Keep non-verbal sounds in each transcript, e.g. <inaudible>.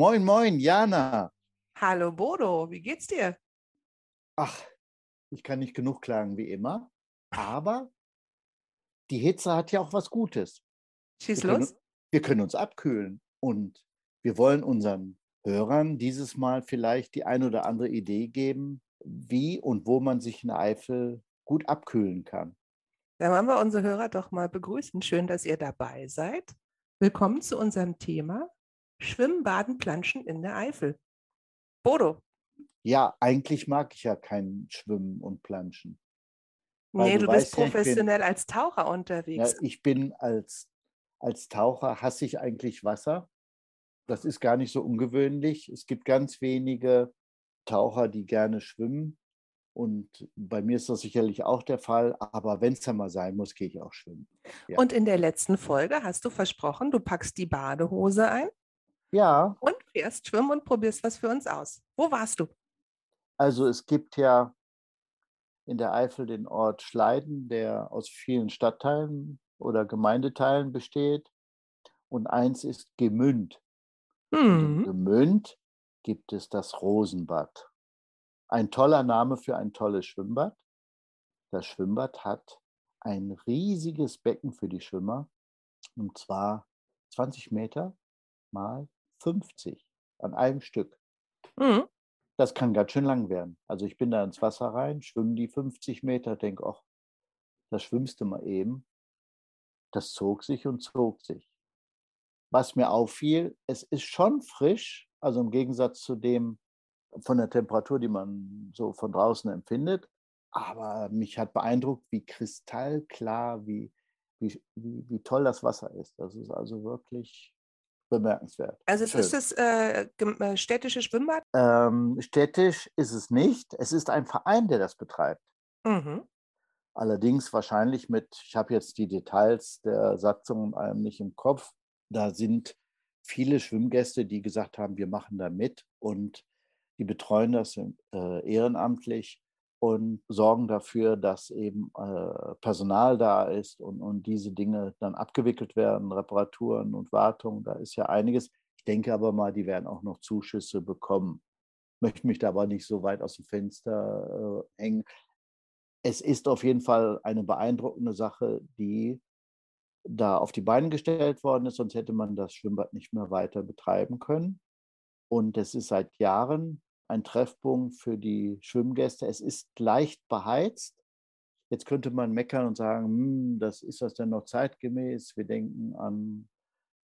Moin, moin, Jana. Hallo Bodo, wie geht's dir? Ach, ich kann nicht genug klagen wie immer, aber die Hitze hat ja auch was Gutes. Schieß Wir können, los. wir können uns abkühlen und wir wollen unseren Hörern dieses Mal vielleicht die ein oder andere Idee geben, wie und wo man sich in der Eifel gut abkühlen kann. Dann wollen wir unsere Hörer doch mal begrüßen. Schön, dass ihr dabei seid. Willkommen zu unserem Thema Schwimmen, Baden, Planschen in der Eifel. Bodo, Ja, eigentlich mag ich ja kein Schwimmen und Planschen. Weil nee, du du bist ja, ich bin- professionell als Taucher Ja, unterwegs. ich bin als, als Taucher, hasse ich eigentlich Wasser. Das ist gar nicht so ungewöhnlich. Es gibt ganz wenige Taucher, die gerne schwimmen. Und bei mir ist das sicherlich auch der Fall. Aber wenn es dann mal sein muss, gehe ich auch schwimmen. ja. Und in der letzten Folge hast du versprochen, du packst die Badehose ein Ja, und fährst schwimmen und probierst was für uns aus. Wo warst du? also es gibt ja in der Eifel den Ort Schleiden, der aus vielen Stadtteilen oder Gemeindeteilen besteht. Und eins ist Gemünd. Und in. Gemünd gibt es das Rosenbad. Ein toller Name für ein tolles Schwimmbad. Das Schwimmbad hat ein riesiges Becken für die Schwimmer und zwar 20 Meter mal 50 an einem Stück. Hm. Das kann ganz schön lang werden. Also ich bin da ins Wasser rein, schwimme die 50 Meter, denke, ach, da schwimmst du mal eben. Das zog sich und zog sich. Was mir auffiel, es ist schon frisch, also im Gegensatz zu dem von der Temperatur, die man so von draußen empfindet. Aber mich hat beeindruckt, wie kristallklar, wie, wie, wie, wie toll das Wasser ist. Das ist also wirklich bemerkenswert. Also es ist das äh, äh, städtische Schwimmbad? Ähm, städtisch ist es nicht. Es ist ein Verein, der das betreibt. Mhm. Allerdings wahrscheinlich mit, ich habe jetzt die Details der Satzung und allem nicht im Kopf. Da sind viele Schwimmgäste, die gesagt haben, wir machen da mit und die betreuen das äh, ehrenamtlich und sorgen dafür, dass eben äh, Personal da ist und, und diese Dinge dann abgewickelt werden, Reparaturen und Wartung. Da ist ja einiges. Ich denke aber mal, die werden auch noch Zuschüsse bekommen. Möchte mich da aber nicht so weit aus dem Fenster äh, hängen es ist auf jeden Fall eine beeindruckende Sache, die da auf die Beine gestellt worden ist, sonst hätte man das Schwimmbad nicht mehr weiter betreiben können. Und es ist seit Jahren ein Treffpunkt für die Schwimmgäste. Es ist leicht beheizt. Jetzt könnte man meckern und sagen, hm, das ist das denn noch zeitgemäß? Wir denken an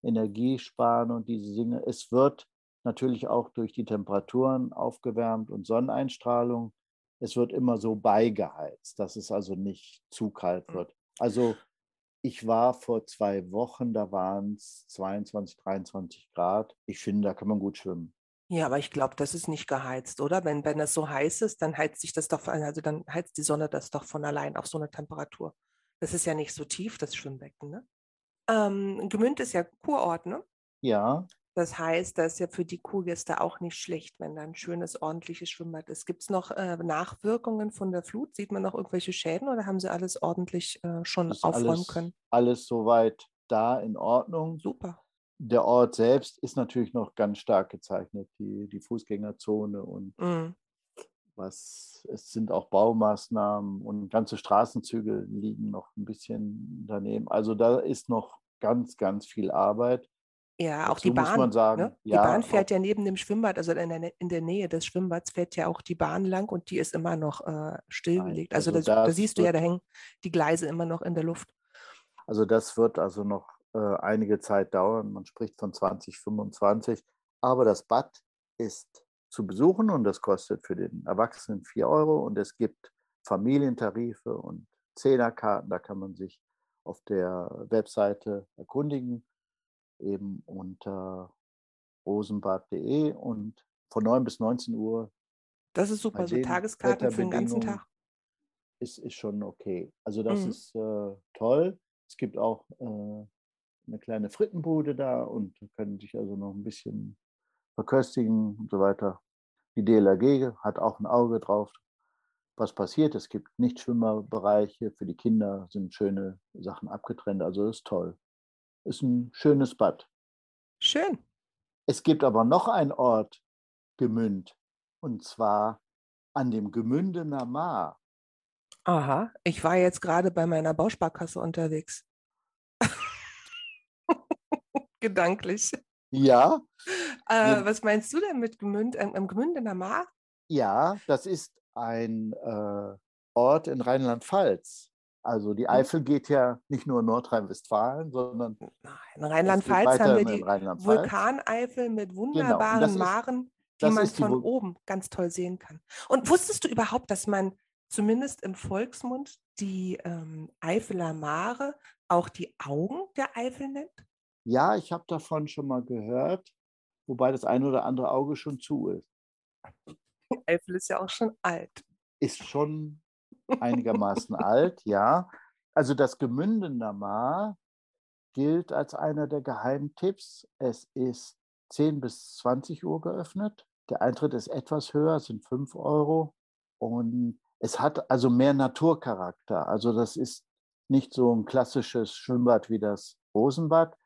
Energiesparen und diese Dinge. Es wird natürlich auch durch die Temperaturen aufgewärmt und Sonneneinstrahlung es wird immer so beigeheizt, dass es also nicht zu kalt Mhm. wird. Also ich war vor zwei Wochen, da waren es 22, 23 Grad. Ich finde, da kann man gut schwimmen. Ja, aber ich glaube, das ist nicht geheizt, oder? Wenn, wenn es so heiß ist, dann heizt sich das doch, also dann heizt die Sonne das doch von allein auf so eine Temperatur. Das ist ja nicht so tief, das Schwimmbecken, ne? Ähm, Gmünd ist ja Kurort, ne? Ja, Das heißt, das ist ja für die Kurgäste auch nicht schlecht, wenn da ein schönes, ordentliches Schwimmbad ist. Gibt es noch äh, Nachwirkungen von der Flut? Sieht man noch irgendwelche Schäden oder haben sie alles ordentlich äh, schon ist aufräumen alles, können? alles soweit da in Ordnung. Super. Der Ort selbst ist natürlich noch ganz stark gezeichnet, die, die Fußgängerzone und Mm. was, es sind auch Baumaßnahmen und ganze Straßenzüge liegen noch ein bisschen daneben. Also da ist noch ganz, ganz viel Arbeit. Ja, auch die Dazu Bahn. sagen, ne? Die ja, Bahn fährt ja neben dem Schwimmbad, also in der, in der Nähe des Schwimmbads fährt ja auch die Bahn lang und die ist immer noch äh, stillgelegt. Also, also das, da das siehst du ja, da hängen die Gleise immer noch in der Luft. Also das wird also noch äh, einige Zeit dauern. Man spricht von 2025. Aber das Bad ist zu besuchen und das kostet für den Erwachsenen 4 Euro. Und es gibt Familientarife und Zehnerkarten. Da kann man sich auf der Webseite erkundigen, eben unter rosenbad.de und von 9 bis 19 Uhr Das ist super, so Tageskarten für den ganzen Tag. ist, ist schon okay. Also das Mhm. ist äh, toll. Es gibt auch äh, eine kleine Frittenbude da und können sich also noch ein bisschen verköstigen und so weiter. Die DLRG hat auch ein Auge drauf, was passiert. Es gibt Nichtschwimmerbereiche. Für die Kinder sind schöne Sachen abgetrennt. Also ist toll. Ist ein schönes Bad. Schön. Es gibt aber noch einen Ort, Gemünd, und zwar an dem Gemündener Maar. Aha, ich war jetzt gerade bei meiner Bausparkasse unterwegs. <laughs> Gedanklich. Ja. Äh, was meinst du denn mit Gemünd, am ähm, Gemündener Maar? Ja, das ist ein äh, Ort in Rheinland-Pfalz. Also die mhm. Eifel geht ja nicht nur in Nordrhein-Westfalen, sondern in Rheinland-Pfalz haben wir die Vulkaneifel mit genau, wunderbaren genau. Maren, die man von die oben ganz toll sehen kann. Und wusstest du überhaupt, dass man zumindest im Volksmund die ähm, Eifeler Mare auch die Augen der Eifel nennt? Ja, ich habe davon schon mal gehört, wobei das eine oder andere Auge schon zu ist. Eifel ist ja auch schon alt. Ist schon einigermaßen alt, ja. Also das Gemündener Maar gilt als einer der Geheimtipps. Es ist 10 bis 20 Uhr geöffnet. Der Eintritt ist etwas höher, sind 5 Euro. Und es hat also mehr Naturcharakter. Also das ist nicht so ein klassisches Schwimmbad wie das Rosenbad,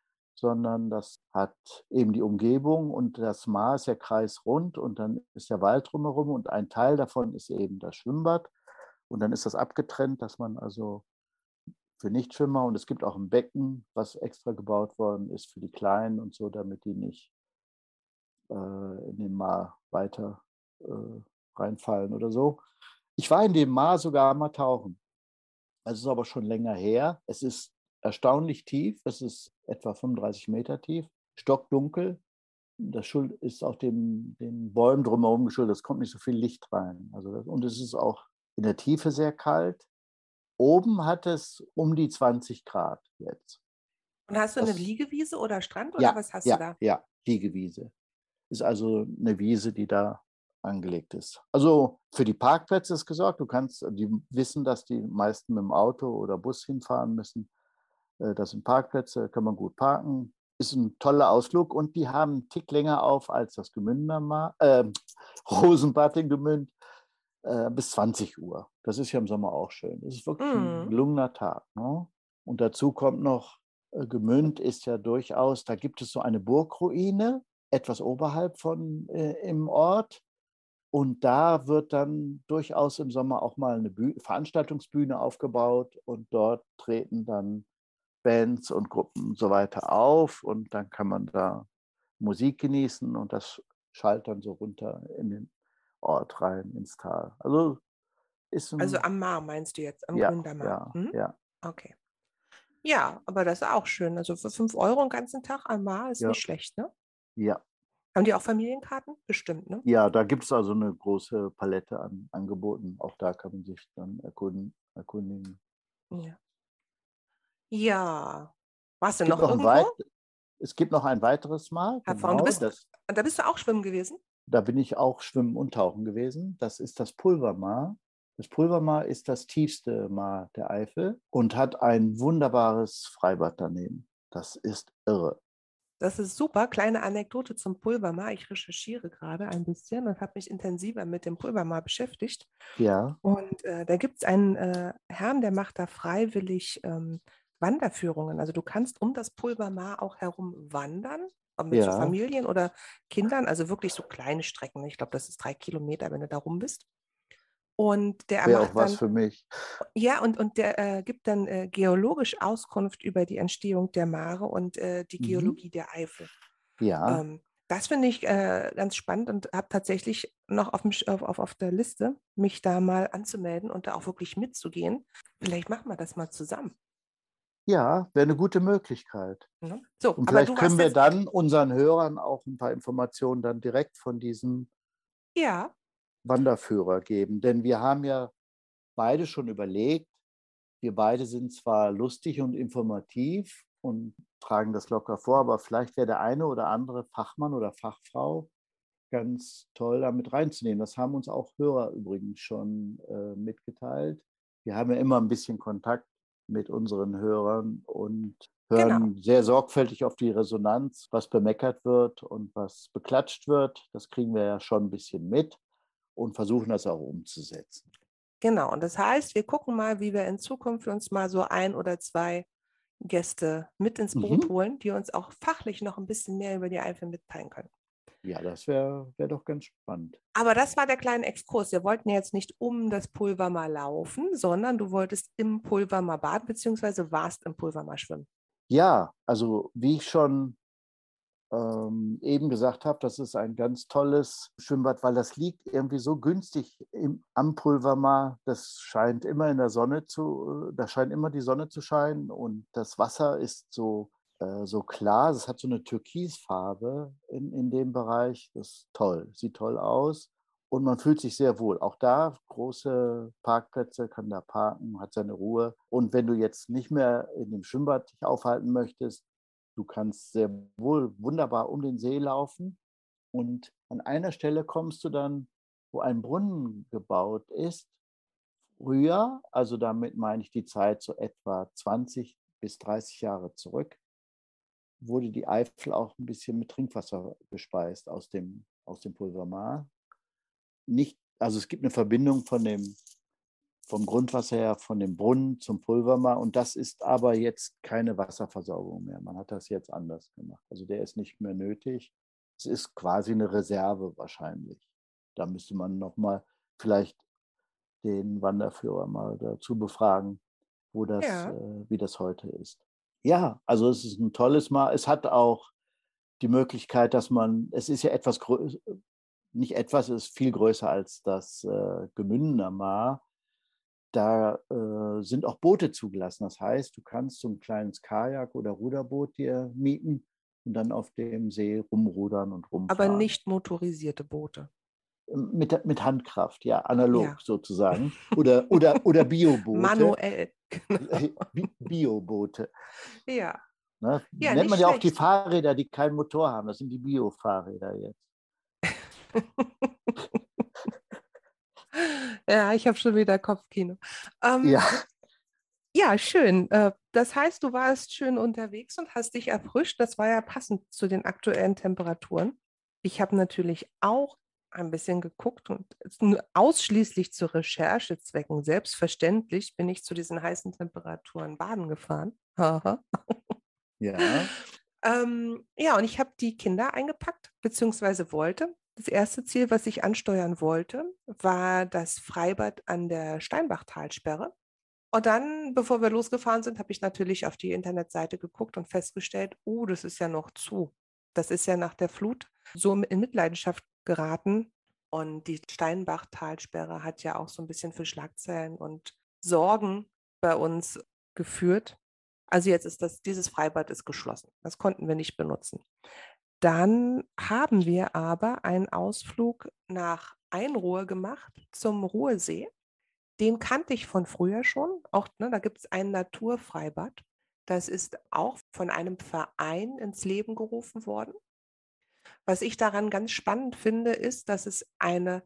sondern das hat eben die Umgebung und das Maar ist ja kreisrund und dann ist der Wald drumherum und ein Teil davon ist eben das Schwimmbad. Und dann ist das abgetrennt, dass man also für Nichtschwimmer und es gibt auch ein Becken, was extra gebaut worden ist für die Kleinen und so, damit die nicht äh, in den Maar weiter äh, reinfallen oder so. Ich war in dem Maar sogar mal tauchen. Es ist aber schon länger her. Es ist erstaunlich tief. Es ist etwa 35 Meter tief, stockdunkel. Das Schuld ist auch dem, den Bäumen drumherum geschuldet. Es kommt nicht so viel Licht rein. Also und es ist auch in der Tiefe sehr kalt. Oben hat es um die 20 Grad jetzt. Und hast du das, eine Liegewiese oder Strand oder ja, was hast ja, du da? Ja, Liegewiese. Ist also eine Wiese, die da angelegt ist. Also für die Parkplätze ist gesorgt. Du kannst, die wissen, dass die meisten mit dem Auto oder Bus hinfahren müssen. Äh, das sind Parkplätze, kann man gut parken. Ist ein toller Ausflug und die haben einen Tick länger auf als das Gemünder, äh, <laughs> Rosenbad in Gemünd äh, bis 20 Uhr. Das ist ja im Sommer auch schön. Das ist wirklich mm. ein mhm. gelungener Tag. Ne? Und dazu kommt noch, äh, Gemünd ist ja durchaus, da gibt es so eine Burgruine, etwas oberhalb von äh, im Ort. Und da wird dann durchaus im Sommer auch mal eine Büh Veranstaltungsbühne aufgebaut und dort treten dann Bands und Gruppen und so weiter auf und dann kann man da Musik genießen und das schallt dann so runter in den Ort rein, ins Tal. Also ist Also am Mar meinst du jetzt, am ja, Gründermar? Ja, hm? ja. Okay. Ja, aber das ist auch schön. Also für 5 Euro den ganzen Tag am Mar ist Ja. nicht schlecht, ne? Ja. Haben die auch Familienkarten? Bestimmt, ne? Ja, da gibt es also eine große Palette an Angeboten. Auch da kann man sich dann erkunden, erkundigen. Ja. Ja. Warst du noch noch irgendwo? weit, es gibt noch ein weiteres Mal. Du genau, bist, das, da bist du auch schwimmen gewesen? da bin ich auch schwimmen und tauchen gewesen. Das ist das Pulvermar. Das Pulvermar ist das tiefste Maar der Eifel und hat ein wunderbares Freibad daneben. Das ist irre. Das ist super. Kleine Anekdote zum Pulvermar. Ich recherchiere gerade ein bisschen und habe mich intensiver mit dem Pulvermar beschäftigt. Ja. Und äh, da gibt es einen äh, Herrn, der macht da freiwillig ähm, Wanderführungen. Also du kannst um das Pulvermar auch herum wandern, ob mit so Ja. Familien oder Kindern, also wirklich so kleine Strecken. Ich glaube, das ist drei Kilometer, wenn du da rum bist. Und der Wäre auch was dann, für mich. ja, und, und der äh, gibt dann äh, geologisch Auskunft über die Entstehung der Mare und äh, die Mhm. Geologie der Eifel. Ja. Ähm, das finde ich äh, ganz spannend und habe tatsächlich noch auf, auf, auf der Liste, mich da mal anzumelden und da auch wirklich mitzugehen. Vielleicht machen wir das mal zusammen. Ja, wäre eine gute Möglichkeit. Ne? So, Und vielleicht können wir dann unseren Hörern auch ein paar Informationen dann direkt von diesem ja, Wanderführer geben. Denn wir haben ja beide schon überlegt, wir beide sind zwar lustig und informativ und tragen das locker vor, aber vielleicht wäre der eine oder andere Fachmann oder Fachfrau ganz toll damit reinzunehmen. Das haben uns auch Hörer übrigens schon äh, mitgeteilt. Wir haben ja immer ein bisschen Kontakt mit unseren Hörern und genau. hören sehr sorgfältig auf die Resonanz, was bemeckert wird und was beklatscht wird. Das kriegen wir ja schon ein bisschen mit und versuchen das auch umzusetzen. Genau. Und das heißt, wir gucken mal, wie wir in Zukunft uns mal so ein oder zwei Gäste mit ins Boot mhm. holen, die uns auch fachlich noch ein bisschen mehr über die Eifel mitteilen können. Ja, das wäre wär doch ganz spannend. Aber das war der kleine Exkurs. Wir wollten jetzt nicht um das Pulver mal laufen, sondern du wolltest im Pulver mal baden, beziehungsweise warst im Pulver mal schwimmen. Ja, also wie ich schon ähm, eben gesagt habe, das ist ein ganz tolles Schwimmbad, weil das liegt irgendwie so günstig im, am Pulvermar. Das scheint immer in der Sonne zu, äh, da scheint immer die Sonne zu scheinen und das Wasser ist so, äh, so klar. Es hat so eine Türkisfarbe in, in dem Bereich. Das ist toll, sieht toll aus. Und man fühlt sich sehr wohl. Auch da große Parkplätze, kann da parken, hat seine Ruhe. Und wenn du jetzt nicht mehr in dem Schwimmbad dich aufhalten möchtest, Du kannst sehr wohl wunderbar um den See laufen und an einer Stelle kommst du dann, wo ein Brunnen gebaut ist. Früher, also damit meine ich die Zeit so etwa 20 bis 30 Jahre zurück, wurde die Eifel auch ein bisschen mit Trinkwasser gespeist aus dem, aus dem Pulvermar. Nicht, also es gibt eine Verbindung von dem vom Grundwasser her, von dem Brunnen zum Pulvermar. Und das ist aber jetzt keine Wasserversorgung mehr. Man hat das jetzt anders gemacht. Also der ist nicht mehr nötig. Es ist quasi eine Reserve wahrscheinlich. Da müsste man nochmal vielleicht den Wanderführer mal dazu befragen, wo das, ja. äh, wie das heute ist. Ja, also es ist ein tolles Mar. Es hat auch die Möglichkeit, dass man, es ist ja etwas größer, nicht etwas, es ist viel größer als das äh, Gemündener Mar da äh, sind auch Boote zugelassen. Das heißt, du kannst so ein kleines Kajak oder Ruderboot dir mieten und dann auf dem See rumrudern und rumfahren. Aber nicht motorisierte Boote. Mit, mit Handkraft, ja, analog ja. sozusagen. Oder, oder, oder <laughs> Bioboote. Manuell. Genau. <laughs> Bioboote. Ja. Ne? ja Nennt man ja auch die Fahrräder, die keinen Motor haben. Das sind die Bio-Fahrräder jetzt. <laughs> Ja, ich habe schon wieder Kopfkino. Ähm, ja. Ja, schön. Äh, das heißt, du warst schön unterwegs und hast dich erfrischt. Das war ja passend zu den aktuellen Temperaturen. Ich habe natürlich auch ein bisschen geguckt und ausschließlich zu Recherchezwecken. Selbstverständlich bin ich zu diesen heißen Temperaturen baden gefahren. ja. <laughs> Ähm, ja, und ich habe die Kinder eingepackt, beziehungsweise wollte. Das erste Ziel, was ich ansteuern wollte, war das Freibad an der Steinbachtalsperre. Und dann, bevor wir losgefahren sind, habe ich natürlich auf die Internetseite geguckt und festgestellt, oh, das ist ja noch zu. Das ist ja nach der Flut so in Mitleidenschaft geraten. Und die Steinbachtalsperre hat ja auch so ein bisschen für Schlagzeilen und Sorgen bei uns geführt. Also jetzt ist das, dieses Freibad ist geschlossen. Das konnten wir nicht benutzen. Dann haben wir aber einen Ausflug nach Einruhe gemacht zum Ruhrsee. Den kannte ich von früher schon. Auch ne, da gibt es ein Naturfreibad. Das ist auch von einem Verein ins Leben gerufen worden. Was ich daran ganz spannend finde, ist, dass es eine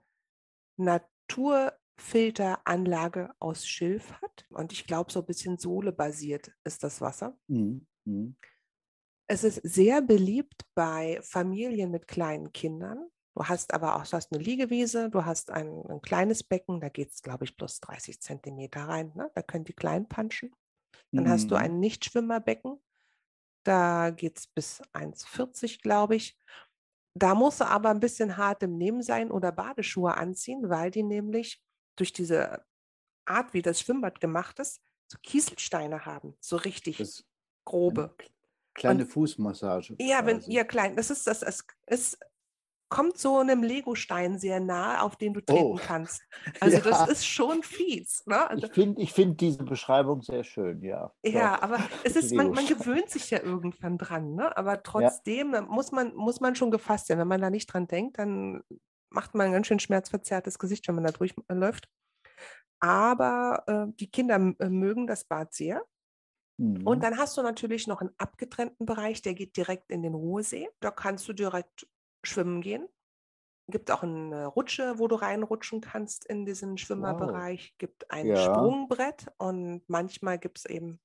Naturfilteranlage aus Schilf hat. Und ich glaube, so ein bisschen Sohle-basiert ist das Wasser. Mhm. Mhm. Es ist sehr beliebt bei Familien mit kleinen Kindern. Du hast aber auch du hast eine Liegewiese, du hast ein, ein kleines Becken, da geht es, glaube ich, plus 30 Zentimeter rein. Ne? Da können die klein punchen. Dann mhm. hast du mhm. ein Nichtschwimmerbecken, da geht es bis 1,40, glaube ich. Da musst du aber ein bisschen hart im Nehmen sein oder Badeschuhe anziehen, weil die nämlich durch diese Art, wie das Schwimmbad gemacht ist, so Kieselsteine haben, so richtig das grobe. Kleine und, Fußmassage. Ja, wenn, ja, klein. Das ist das. Es, es kommt so einem Legostein sehr nah, auf den du treten oh. kannst. <laughs> Also ja. das ist schon fies. Ne? Also, ich finde ich find diese Beschreibung sehr schön, ja. Ja, Doch. aber <laughs> es ist, man, man, gewöhnt sich ja irgendwann dran, ne? aber trotzdem ja. muss, man, muss man schon gefasst sein. Wenn man da nicht dran denkt, dann macht man ein ganz schön schmerzverzerrtes Gesicht, wenn man da durchläuft. Aber äh, die Kinder äh, mögen das Bad sehr. Mhm. Und dann hast du natürlich noch einen abgetrennten Bereich, der geht direkt in den Ruhesee. Da kannst du direkt schwimmen gehen. Gibt auch eine Rutsche, wo du reinrutschen kannst in diesen Schwimmerbereich. Wow. Gibt ein ja. Sprungbrett und manchmal gibt es eben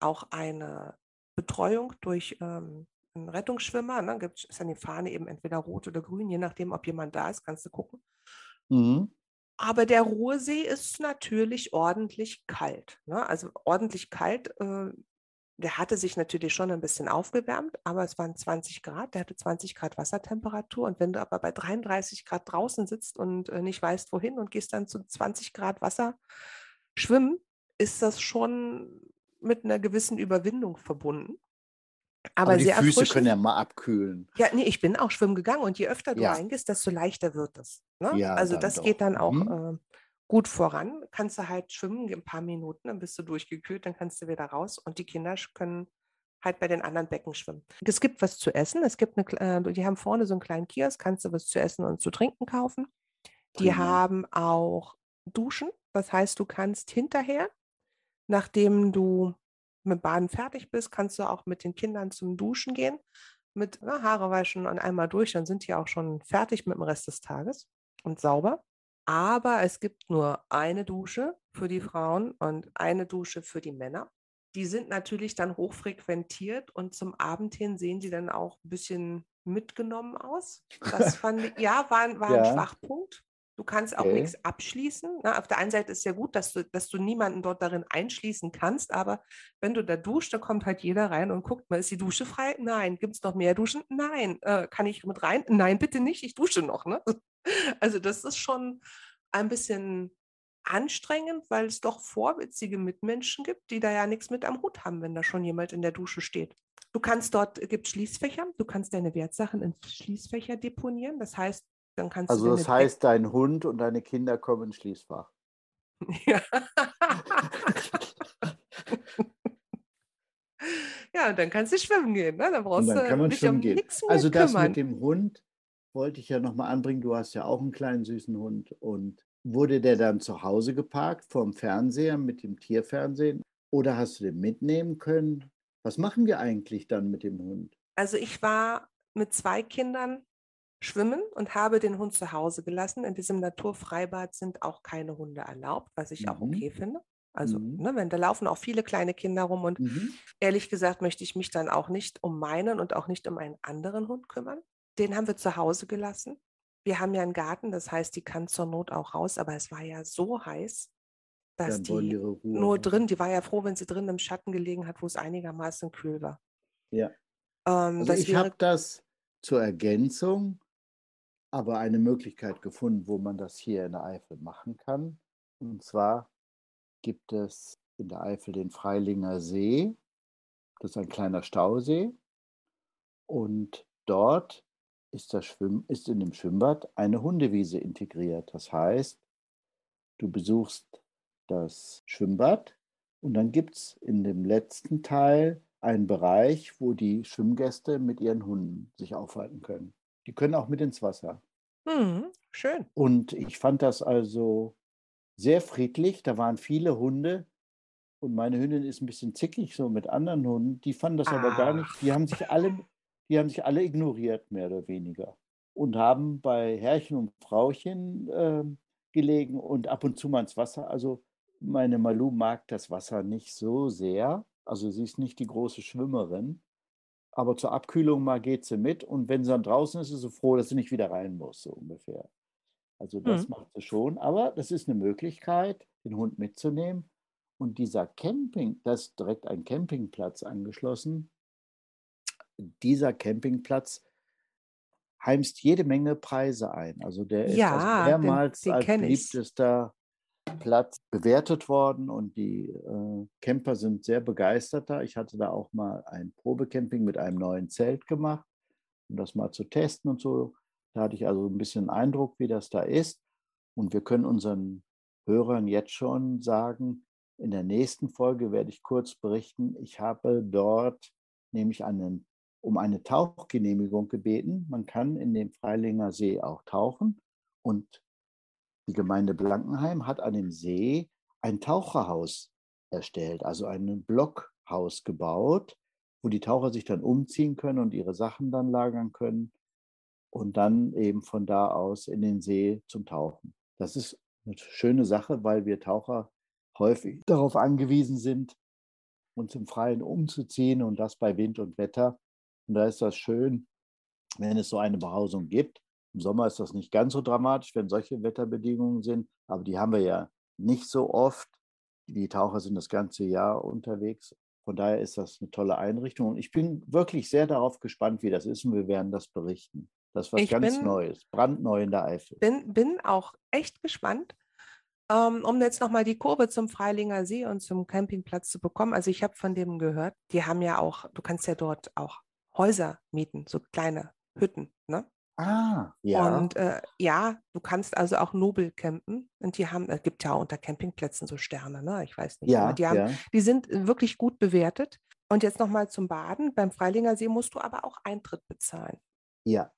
auch eine Betreuung durch ähm, einen Rettungsschwimmer. Ne? Gibt, ist dann die Fahne eben entweder rot oder grün, je nachdem, ob jemand da ist, kannst du gucken. Mhm. Aber der Ruhrsee ist natürlich ordentlich kalt. Ne? Also ordentlich kalt. Äh, der hatte sich natürlich schon ein bisschen aufgewärmt, aber es waren 20 Grad, der hatte 20 Grad Wassertemperatur. Und wenn du aber bei 33 Grad draußen sitzt und äh, nicht weißt, wohin und gehst dann zu 20 Grad Wasser schwimmen, ist das schon mit einer gewissen Überwindung verbunden. Aber, aber die Füße können ja mal abkühlen. Ja, nee, ich bin auch schwimmen gegangen und je öfter du ja. reingehst, desto leichter wird es. Ne? Ja, also das doch. geht dann auch mhm. äh, gut voran. Kannst du halt schwimmen, ein paar Minuten, dann bist du durchgekühlt, dann kannst du wieder raus und die Kinder können halt bei den anderen Becken schwimmen. Es gibt was zu essen. Es gibt eine, äh, die haben vorne so einen kleinen Kiosk, kannst du was zu essen und zu trinken kaufen. Die Prima. haben auch Duschen. Das heißt, du kannst hinterher, nachdem du mit Baden fertig bist, kannst du auch mit den Kindern zum Duschen gehen, mit na, Haare waschen und einmal durch, dann sind die auch schon fertig mit dem Rest des Tages und sauber. Aber es gibt nur eine Dusche für die Frauen und eine Dusche für die Männer. Die sind natürlich dann hochfrequentiert und zum Abend hin sehen sie dann auch ein bisschen mitgenommen aus. Das fand ich, ja, war, war ja. ein Schwachpunkt. Du kannst auch okay. nichts abschließen. Na, ne? auf der einen Seite ist es ja gut, dass du, dass du niemanden dort darin einschließen kannst, aber wenn du da duscht, dann kommt halt jeder rein und guckt mal, ist die Dusche frei? Nein. Gibt es noch mehr Duschen? Nein. Äh, kann ich mit rein? Nein, bitte nicht, ich dusche noch. Ne? <laughs> Also das ist schon ein bisschen anstrengend, weil es doch vorwitzige Mitmenschen gibt, die da ja nichts mit am Hut haben, wenn da schon jemand in der Dusche steht. Du kannst dort, es gibt Schließfächer, du kannst deine Wertsachen in Schließfächer deponieren. Das heißt, dann kannst also du. Das heißt, dein Hund und deine Kinder kommen ins Schließfach. <laughs> Ja. ja, und dann kannst du schwimmen gehen. Ne? Dann brauchst dann kann man du dich um nichts mehr Also das kümmern. mit dem Hund wollte ich ja nochmal anbringen. Du hast ja auch einen kleinen süßen Hund. Und wurde der dann zu Hause geparkt vorm Fernseher mit dem Tierfernsehen? Oder hast du den mitnehmen können? Was machen wir eigentlich dann mit dem Hund? Also ich war mit zwei Kindern schwimmen und habe den Hund zu Hause gelassen. In diesem Naturfreibad sind auch keine Hunde erlaubt, was ich mhm. auch okay finde. Also, mhm. ne, wenn da laufen auch viele kleine Kinder rum und mhm. ehrlich gesagt möchte ich mich dann auch nicht um meinen und auch nicht um einen anderen Hund kümmern. Den haben wir zu Hause gelassen. Wir haben ja einen Garten, das heißt, die kann zur Not auch raus, aber es war ja so heiß, dass die nur drin, die war ja froh, wenn sie drin im Schatten gelegen hat, wo es einigermaßen kühl war. Ja. Ähm, also ich habe das zur Ergänzung aber eine Möglichkeit gefunden, wo man das hier in der Eifel machen kann. Und zwar gibt es in der Eifel den Freilinger See. Das ist ein kleiner Stausee. Und dort ist, das Schwimm, ist in dem Schwimmbad eine Hundewiese integriert. Das heißt, du besuchst das Schwimmbad und dann gibt es in dem letzten Teil einen Bereich, wo die Schwimmgäste mit ihren Hunden sich aufhalten können. Die können auch mit ins Wasser. Mhm, schön. Und ich fand das also sehr friedlich. Da waren viele Hunde und meine Hündin ist ein bisschen zickig so mit anderen Hunden. Die fanden das aber gar nicht. Die haben sich alle, die haben sich alle ignoriert, mehr oder weniger. Und haben bei Herrchen und Frauchen äh, gelegen und ab und zu mal ins Wasser. Also meine Malu mag das Wasser nicht so sehr. Also sie ist nicht die große Schwimmerin. Aber zur Abkühlung mal geht sie mit. Und wenn sie dann draußen ist, ist sie froh, dass sie nicht wieder rein muss, so ungefähr. Also das mhm. macht sie schon. Aber das ist eine Möglichkeit, den Hund mitzunehmen. Und dieser Camping, da ist direkt ein Campingplatz angeschlossen dieser Campingplatz heimst jede Menge Preise ein. Also der ist ja, also mehrmals den, den als beliebtester Platz bewertet worden und die äh, Camper sind sehr begeistert da. Ich hatte da auch mal ein Probecamping mit einem neuen Zelt gemacht, um das mal zu testen und so. Da hatte ich also ein bisschen Eindruck, wie das da ist. Und wir können unseren Hörern jetzt schon sagen, in der nächsten Folge werde ich kurz berichten, ich habe dort nämlich einen um eine Tauchgenehmigung gebeten. Man kann in dem Freilinger See auch tauchen. Und die Gemeinde Blankenheim hat an dem See ein Taucherhaus erstellt, also ein Blockhaus gebaut, wo die Taucher sich dann umziehen können und ihre Sachen dann lagern können und dann eben von da aus in den See zum Tauchen. Das ist eine schöne Sache, weil wir Taucher häufig darauf angewiesen sind, uns im Freien umzuziehen und das bei Wind und Wetter. Und da ist das schön, wenn es so eine Behausung gibt. Im Sommer ist das nicht ganz so dramatisch, wenn solche Wetterbedingungen sind, aber die haben wir ja nicht so oft. Die Taucher sind das ganze Jahr unterwegs. Von daher ist das eine tolle Einrichtung. Und ich bin wirklich sehr darauf gespannt, wie das ist. Und wir werden das berichten. Das ist was Ich ganz bin- Neues, brandneu in der Eifel. Bin, bin auch echt gespannt, ähm, um jetzt nochmal die Kurve zum Freilinger See und zum Campingplatz zu bekommen. Also ich habe von dem gehört, die haben ja auch, du kannst ja dort auch Häuser mieten, so kleine Hütten, ne? Ah, ja. Und äh, ja, du kannst also auch nobel campen. Und die haben, es gibt ja auch unter Campingplätzen so Sterne, ne? Ich weiß nicht. ja, die, haben, ja. die sind äh, wirklich gut bewertet. Und jetzt nochmal zum Baden. Beim Freilinger See musst du aber auch Eintritt bezahlen. Ja,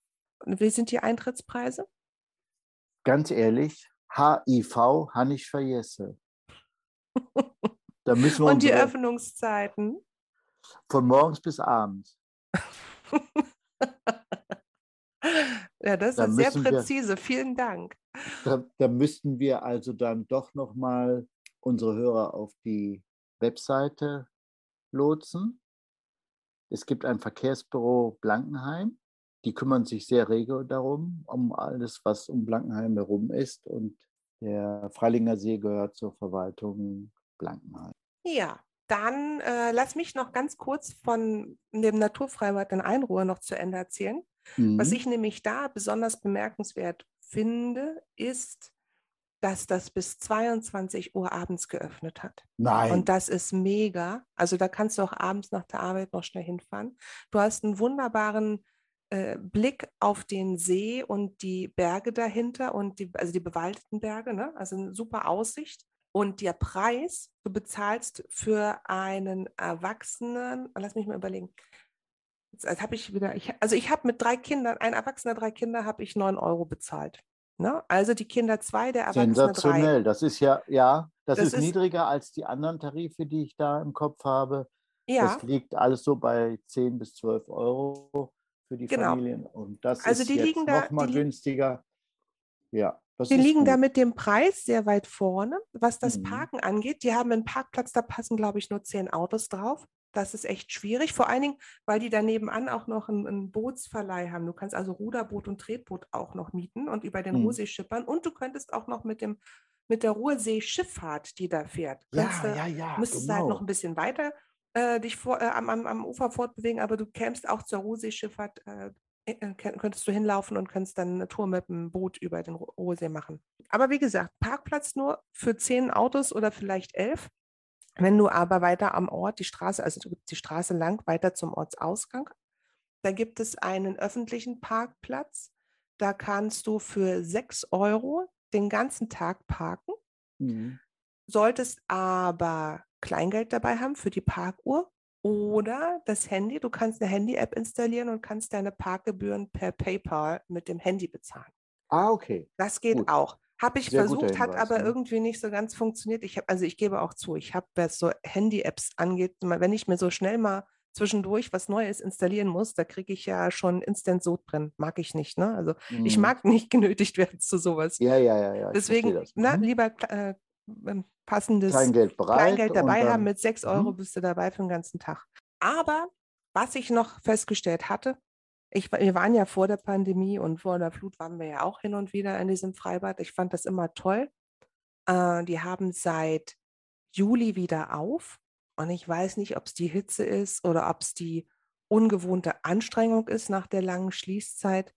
Und wie sind die Eintrittspreise? ganz ehrlich, HIV habe ich vergessen. Da müssen wir <laughs> Und die Öffnungszeiten? von morgens bis abends. <laughs> Ja, das Da ist sehr müssen wir- präzise. Vielen Dank. Da, da müssten wir also dann doch nochmal unsere Hörer auf die Webseite lotsen. Es gibt ein Verkehrsbüro Blankenheim. Die kümmern sich sehr rege darum, um alles, was um Blankenheim herum ist. Und der Freilinger See gehört zur Verwaltung Blankenheim. Ja, dann äh, lass mich noch ganz kurz von dem Naturfreibad in Einruhe noch zu Ende erzählen. Was Mhm. ich nämlich da besonders bemerkenswert finde, ist, dass das bis 22 Uhr abends geöffnet hat. Nein. Und das ist mega. Also da kannst du auch abends nach der Arbeit noch schnell hinfahren. Du hast einen wunderbaren äh, Blick auf den See und die Berge dahinter und die, also die bewaldeten Berge, ne? Also eine super Aussicht. Und der Preis, du bezahlst für einen Erwachsenen, lass mich mal überlegen. Jetzt, habe ich wieder, ich, also ich habe mit drei Kindern, ein Erwachsener, drei Kinder, habe ich neun Euro bezahlt. Ne? Also die Kinder zwei, der Erwachsene drei. Sensationell. Das ist ja, ja, das, Das ist, ist- niedriger als die anderen Tarife, die ich da im Kopf habe. Ja, Das liegt alles so bei 10 bis 12 Euro für die Genau. Familien. Und das Also ist die jetzt liegen da- noch mal die li- günstiger. Ja, das Die liegen da gut. mit dem Preis sehr weit vorne. Was das Mhm. Parken angeht, die haben einen Parkplatz, da passen, glaube ich, nur zehn Autos drauf. Das ist echt schwierig, vor allen Dingen, weil die da nebenan auch noch einen, einen Bootsverleih haben. Du kannst also Ruderboot und Tretboot auch noch mieten und über den Mhm. Ruhrsee schippern. Und du könntest auch noch mit, dem, mit der Ruhrseeschifffahrt, die da fährt, Ja, könntest du- ja, ja, müsstest du halt noch genau. ein bisschen weiter äh, dich vor, äh, am, am, am Ufer fortbewegen, aber du kämst auch zur Ruhrseeschifffahrt, äh, äh, könnt- könntest du hinlaufen und könntest dann eine Tour mit dem Boot über den Ru- Ruhrsee machen. Aber wie gesagt, Parkplatz nur für zehn Autos oder vielleicht elf. Wenn du aber weiter am Ort die Straße, also die Straße lang weiter zum Ortsausgang, da gibt es einen öffentlichen Parkplatz. Da kannst du für sechs Euro den ganzen Tag parken Mhm. solltest aber Kleingeld dabei haben für die Parkuhr oder das Handy. Du kannst eine Handy-App installieren und kannst deine Parkgebühren per PayPal mit dem Handy bezahlen. Ah, okay. Das geht Gut. auch. Habe ich Sehr versucht, hat Hinweis, aber ne? irgendwie nicht so ganz funktioniert. Ich habe, also ich gebe auch zu, ich habe, was so Handy-Apps angeht, wenn ich mir so schnell mal zwischendurch was Neues installieren muss, da kriege ich ja schon Instant Sodbrennen. Mag ich nicht, ne? Also ich Mhm. mag <laughs> nicht genötigt werden zu sowas. Ja, ja, ja, ja. ich Deswegen, das. na, Mhm. lieber äh, ähm, passendes Kleingeld. Kleingeld dabei haben. Mit 6 Euro Mhm. bist du dabei für den ganzen Tag. Aber was ich noch festgestellt hatte, ich, wir waren ja vor der Pandemie und vor der Flut waren wir ja auch hin und wieder in diesem Freibad. Ich fand das immer toll. Äh, die haben seit Juli wieder auf. Und ich weiß nicht, ob es die Hitze ist oder ob es die ungewohnte Anstrengung ist nach der langen Schließzeit.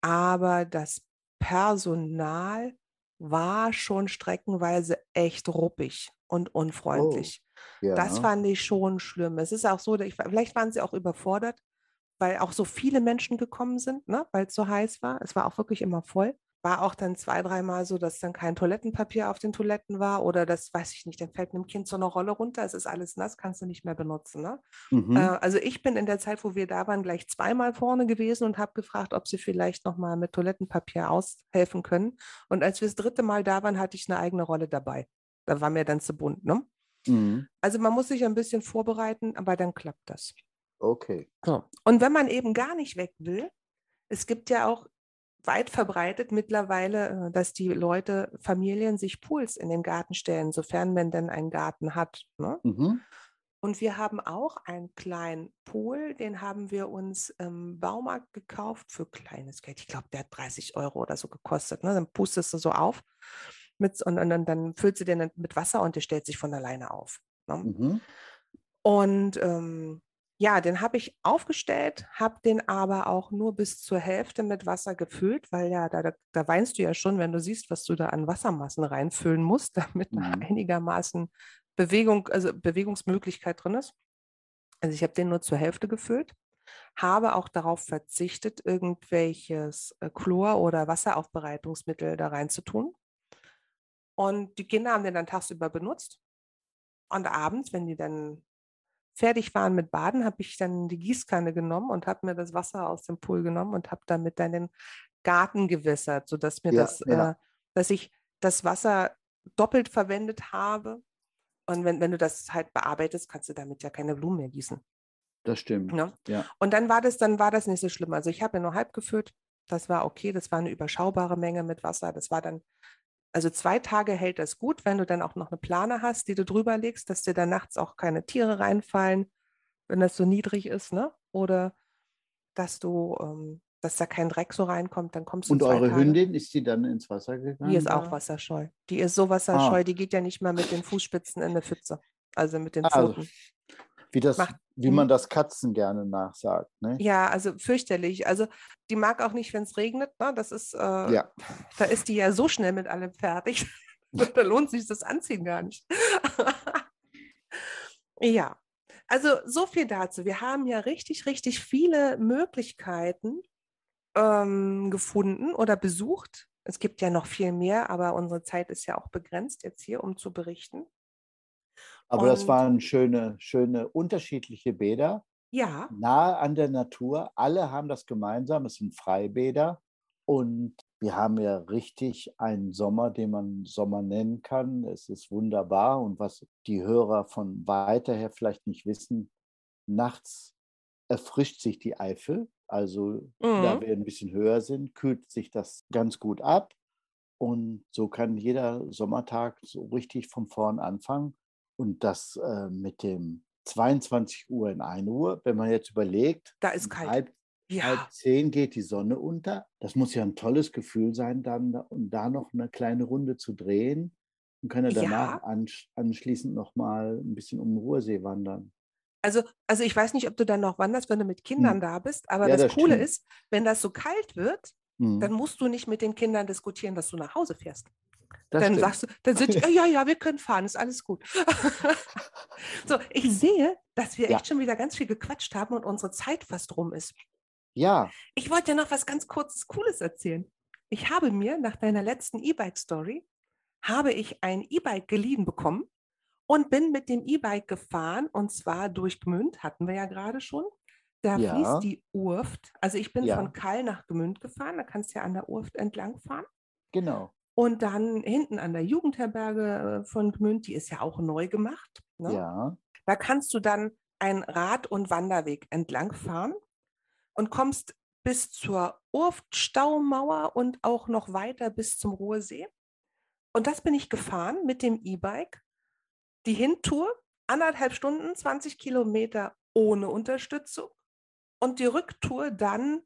Aber das Personal war schon streckenweise echt ruppig und unfreundlich. ja. Das fand ich schon schlimm. Es ist auch so, dass ich, vielleicht waren sie auch überfordert, weil auch so viele Menschen gekommen sind, ne, weil es so heiß war. Es war auch wirklich immer voll. War auch dann zwei, dreimal so, dass dann kein Toilettenpapier auf den Toiletten war oder das, weiß ich nicht, dann fällt einem Kind so eine Rolle runter, es ist alles nass, kannst du nicht mehr benutzen. Ne? Mhm. Äh, also ich bin in der Zeit, wo wir da waren, gleich zweimal vorne gewesen und habe gefragt, ob sie vielleicht nochmal mit Toilettenpapier aushelfen können. Und als wir das dritte Mal da waren, hatte ich eine eigene Rolle dabei. Da war mir dann zu bunt. Ne? Mhm. Also man muss sich ein bisschen vorbereiten, aber dann klappt das. Okay. So. Und wenn man eben gar nicht weg will, es gibt ja auch weit verbreitet mittlerweile, äh, dass die Leute, Familien sich Pools in den Garten stellen, sofern man denn einen Garten hat. Ne? Mhm. Und wir haben auch einen kleinen Pool, den haben wir uns im Baumarkt gekauft für kleines Geld. Ich glaube, der hat 30 Euro oder so gekostet. Ne? Dann pustest du so auf mit, und, und, dann- dann füllst du den mit Wasser und der stellt sich von alleine auf. Ne? Mhm. Und ähm, ja, den habe ich aufgestellt, habe den aber auch nur bis zur Hälfte mit Wasser gefüllt, weil ja, da, da, weinst du ja schon, wenn du siehst, was du da an Wassermassen reinfüllen musst, <laughs> damit mhm. einigermaßen Bewegung, also Bewegungsmöglichkeit drin ist. Also ich habe den nur zur Hälfte gefüllt, habe auch darauf verzichtet, irgendwelches äh, Chlor- oder Wasseraufbereitungsmittel da reinzutun. Und die Kinder haben den dann tagsüber benutzt. Und abends, wenn die dann fertig waren mit Baden, habe ich dann die Gießkanne genommen und habe mir das Wasser aus dem Pool genommen und habe damit dann den Garten gewässert, sodass mir ja, das, ja. Äh, dass ich das Wasser doppelt verwendet habe. Und wenn, wenn du das halt bearbeitest, kannst du damit ja keine Blumen mehr gießen. Das stimmt. Ja. ja. Und dann war das, dann war das nicht so schlimm. Also ich habe ja nur halb gefüllt. Das war okay. Das war eine überschaubare Menge mit Wasser. Das war dann also zwei Tage hält das gut, wenn du dann auch noch eine Plane hast, die du drüber legst, dass dir da nachts auch keine Tiere reinfallen, wenn das so niedrig ist, ne? Oder dass du, ähm, dass da kein Dreck so reinkommt, dann kommst du. Und eure Tage. Hündin, ist die dann ins Wasser gegangen? Die ist auch wasserscheu. Die ist so wasserscheu, ah. die geht ja nicht mal mit den Fußspitzen in eine Pfütze. Also mit den Pfoten. Also, wie, das, Macht, wie man das Katzen gerne nachsagt. Ne? Ja, also fürchterlich. Also die mag auch nicht, wenn es regnet. Ne? Das ist, äh, ja. da ist die ja so schnell mit allem fertig. <laughs> da lohnt sich das Anziehen gar nicht. <laughs> ja, also so viel dazu. Wir haben ja richtig, richtig viele Möglichkeiten ähm, gefunden oder besucht. Es gibt ja noch viel mehr, aber unsere Zeit ist ja auch begrenzt jetzt hier, um zu berichten. Aber und, das waren schöne, schöne unterschiedliche Bäder. Ja. Nahe an der Natur. Alle haben das gemeinsam. Es sind Freibäder. Und wir haben ja richtig einen Sommer, den man Sommer nennen kann. Es ist wunderbar. Und was die Hörer von weiter her vielleicht nicht wissen, nachts erfrischt sich die Eifel. Also mhm. da wir ein bisschen höher sind, kühlt sich das ganz gut ab. Und so kann jeder Sommertag so richtig von vorn anfangen. Und das äh, mit dem 22 Uhr in 1 Uhr, wenn man jetzt überlegt, da ist kalt. Halb, ja. halb zehn geht die Sonne unter. Das muss ja ein tolles Gefühl sein, dann und da noch eine kleine Runde zu drehen und können danach ja. anschließend noch mal ein bisschen um den Ruhrsee wandern. Also, also ich weiß nicht, ob du dann noch wanderst, wenn du mit Kindern hm. da bist, aber ja, das, das, Coole stimmt. ist, wenn das so kalt wird, hm. dann musst du nicht mit den Kindern diskutieren, dass du nach Hause fährst. Das dann stimmt. sagst du, dann sind die, <laughs> ja, ja, wir können fahren, ist alles gut. <laughs> so, ich sehe, dass wir ja. echt schon wieder ganz viel gequatscht haben und unsere Zeit fast rum ist. Ja. Ich wollte dir noch was ganz kurzes, Cooles erzählen. Ich habe mir nach deiner letzten E-Bike-Story, habe ich ein E-Bike geliehen bekommen und bin mit dem E-Bike gefahren und zwar durch Gmünd, hatten wir ja gerade schon. Da ja. fließt die Urft. Also ich bin ja. von Kall nach Gmünd gefahren, da kannst du ja an der Urft entlang fahren. Genau. Und dann hinten an der Jugendherberge äh, von Gmünd, die ist ja auch neu gemacht. Ne? Ja. Da kannst du dann einen Rad- und Wanderweg entlang fahren und kommst bis zur Urftstaumauer und auch noch weiter bis zum Ruhrsee. Und das bin ich gefahren mit dem E-Bike. Die Hintour, anderthalb Stunden, 20 Kilometer ohne Unterstützung. Und die Rücktour dann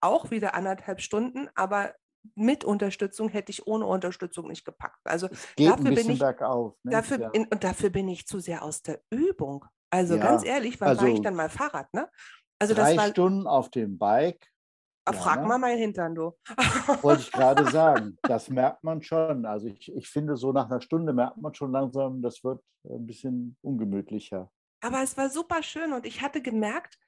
auch wieder anderthalb Stunden, aber mit Unterstützung hätte ich ohne Unterstützung nicht gepackt. Also dafür bin ich bergauf, ne? dafür, ja. in, und dafür bin ich zu sehr aus der Übung. Also ja. ganz ehrlich, wann also, fahre ich dann mal Fahrrad? Ne? Also drei das war, Stunden auf dem Bike. Ah, ja, frag ne? mal meinen Hintern, du. Wollte ich gerade <laughs> sagen. Das merkt man schon. Also ich, ich finde, so nach einer Stunde merkt man schon langsam, das wird ein bisschen ungemütlicher. Aber es war super schön und ich hatte gemerkt,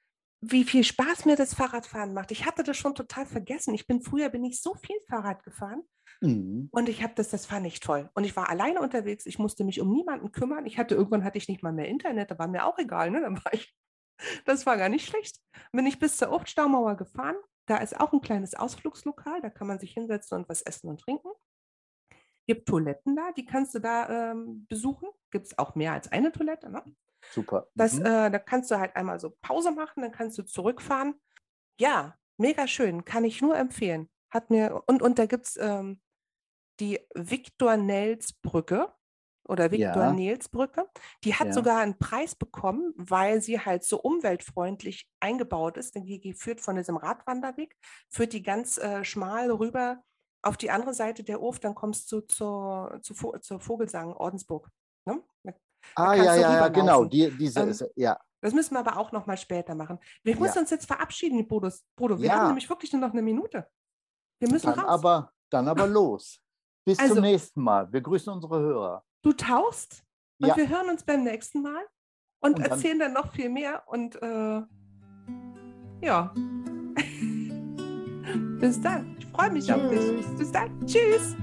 wie viel Spaß mir das Fahrradfahren macht. Ich hatte das schon total vergessen. Ich bin früher bin ich so viel Fahrrad gefahren mhm. und ich habe das, das fand ich toll. Und ich war alleine unterwegs. Ich musste mich um niemanden kümmern. Ich hatte irgendwann hatte ich nicht mal mehr Internet. Da war mir auch egal. Ne? Dann war ich, <laughs> das war gar nicht schlecht. Bin ich bis zur Obststaumauer gefahren. Da ist auch ein kleines Ausflugslokal. Da kann man sich hinsetzen und was essen und trinken. Gibt Toiletten da, die kannst du da ähm, besuchen. Gibt es auch mehr als eine Toilette. Ne? Super. Das, mhm. äh, da kannst du halt einmal so Pause machen, dann kannst du zurückfahren. Ja, mega schön, kann ich nur empfehlen. Hat mir, und, und da gibt es ähm, die Viktor-Nels-Brücke oder Viktor-Nels-Brücke. Die hat ja. sogar einen Preis bekommen, weil sie halt so umweltfreundlich eingebaut ist. Denn die führt von diesem Radwanderweg, führt die ganz äh, schmal rüber auf die andere Seite der Urf, dann kommst du zur, zur, zur Vogelsang Ordensburg. Ah, ja, ja, ja, genau. Die, diese ähm, ist, ja. Das müssen wir aber auch noch mal später machen. Wir müssen ja. uns jetzt verabschieden, Bodo. Bodo, wir ja. haben nämlich wirklich nur noch eine Minute. Wir müssen dann raus. Aber, dann aber <laughs> los. Bis also, zum nächsten Mal. Wir grüßen unsere Hörer. Du tauchst und ja. wir hören uns beim nächsten Mal und, und erzählen dann, dann noch viel mehr. Und äh, ja. <laughs> Bis dann. Ich freue mich Tschüss. auf dich. Bis dann. Tschüss.